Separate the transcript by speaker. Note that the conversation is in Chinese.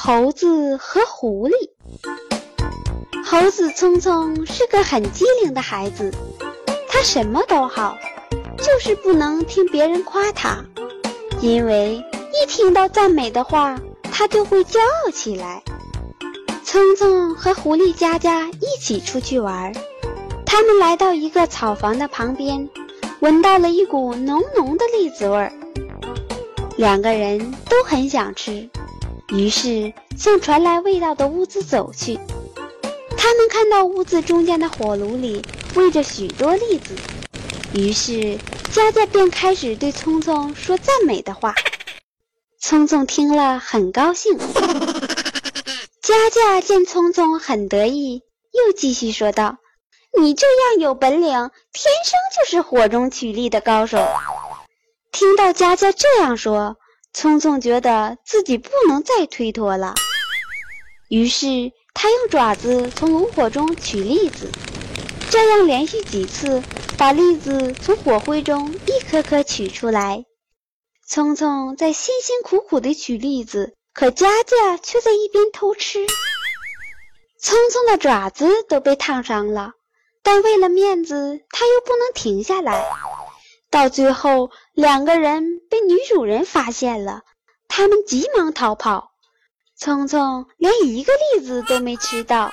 Speaker 1: 猴子和狐狸。猴子聪聪是个很机灵的孩子，他什么都好，就是不能听别人夸他，因为一听到赞美的话，他就会骄傲起来。聪聪和狐狸佳佳一起出去玩，他们来到一个草房的旁边，闻到了一股浓浓的栗子味儿。两个人都很想吃，于是向传来味道的屋子走去。他们看到屋子中间的火炉里煨着许多栗子，于是佳佳便开始对聪聪说赞美的话。聪聪听了很高兴。佳佳见聪聪很得意，又继续说道：“你这样有本领，天生就是火中取栗的高手。”听到佳佳这样说，聪聪觉得自己不能再推脱了，于是他用爪子从炉火中取栗子，这样连续几次，把栗子从火灰中一颗颗取出来。聪聪在辛辛苦苦地取栗子，可佳佳却在一边偷吃。聪聪的爪子都被烫伤了，但为了面子，他又不能停下来。到最后，两个人被女主人发现了，他们急忙逃跑。聪聪连一个栗子都没吃到。